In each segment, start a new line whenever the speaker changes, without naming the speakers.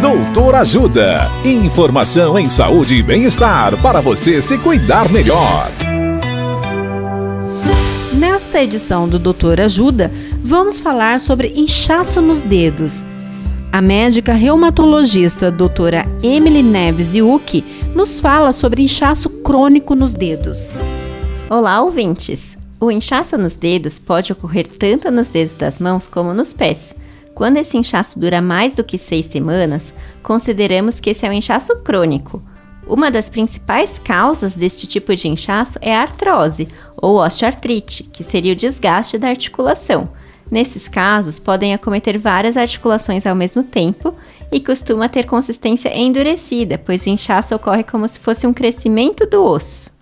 Doutor Ajuda. Informação em saúde e bem-estar para você se cuidar melhor.
Nesta edição do Doutor Ajuda, vamos falar sobre inchaço nos dedos. A médica reumatologista doutora Emily Neves Iuki nos fala sobre inchaço crônico nos dedos.
Olá, ouvintes! O inchaço nos dedos pode ocorrer tanto nos dedos das mãos como nos pés. Quando esse inchaço dura mais do que seis semanas, consideramos que esse é um inchaço crônico. Uma das principais causas deste tipo de inchaço é a artrose, ou osteoartrite, que seria o desgaste da articulação. Nesses casos, podem acometer várias articulações ao mesmo tempo e costuma ter consistência endurecida, pois o inchaço ocorre como se fosse um crescimento do osso.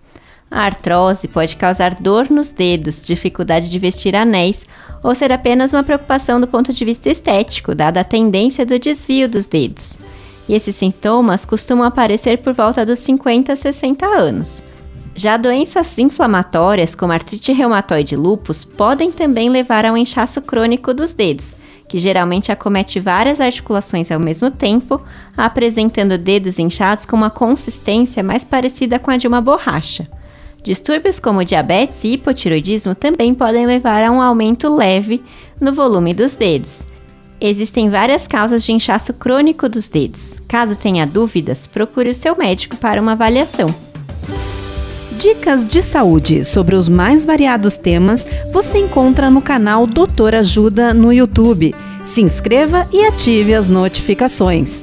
A artrose pode causar dor nos dedos, dificuldade de vestir anéis ou ser apenas uma preocupação do ponto de vista estético, dada a tendência do desvio dos dedos. E esses sintomas costumam aparecer por volta dos 50 a 60 anos. Já doenças inflamatórias, como artrite reumatoide e lúpus, podem também levar ao inchaço crônico dos dedos, que geralmente acomete várias articulações ao mesmo tempo, apresentando dedos inchados com uma consistência mais parecida com a de uma borracha. Distúrbios como diabetes e hipotiroidismo também podem levar a um aumento leve no volume dos dedos. Existem várias causas de inchaço crônico dos dedos. Caso tenha dúvidas, procure o seu médico para uma avaliação.
Dicas de saúde sobre os mais variados temas você encontra no canal Doutor Ajuda no YouTube. Se inscreva e ative as notificações.